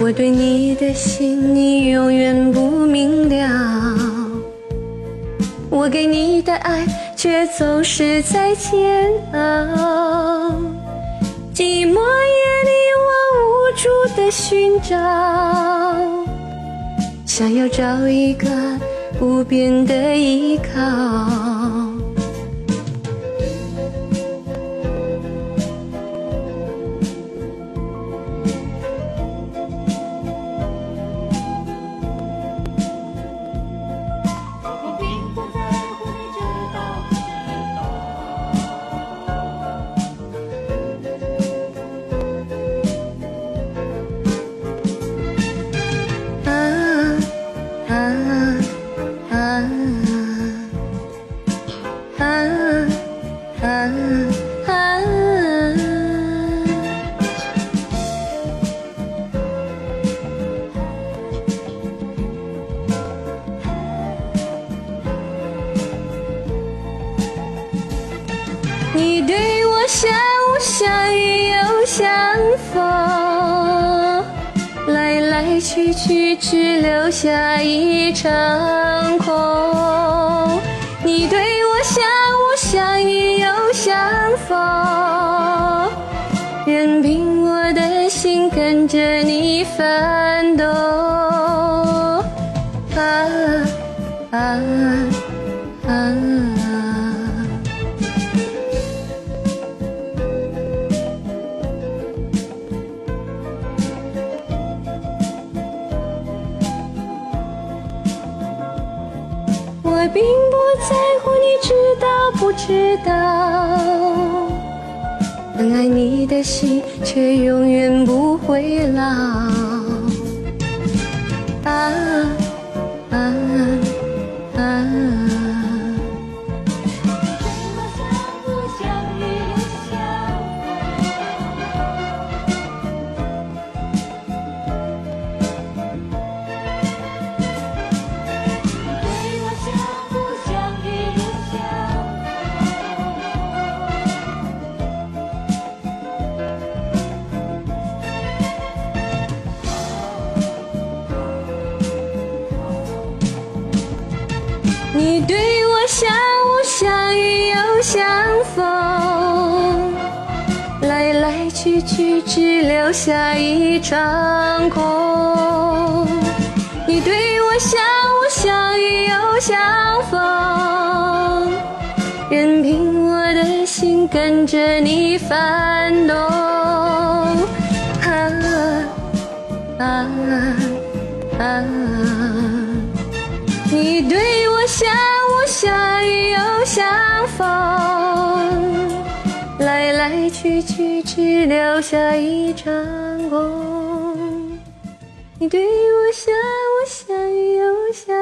我对你的心，你永远不明了。我给你的爱，却总是在煎熬。寂寞夜里，我无助的寻找，想要找一个不变的依靠。去只留下一场空。你对我像雾像雨又像风，任凭我的心跟着你翻动。我并不在乎你知道不知道，但爱你的心却永远不会老。啊啊！你对我像雾像雨又像风，来来去去只留下一场空。你对我像雾像雨又像风，任凭我的心跟着你翻动。啊啊啊！你对我像雾像雨又像风，来来去去只留下一场空。你对我像雾像雨又像。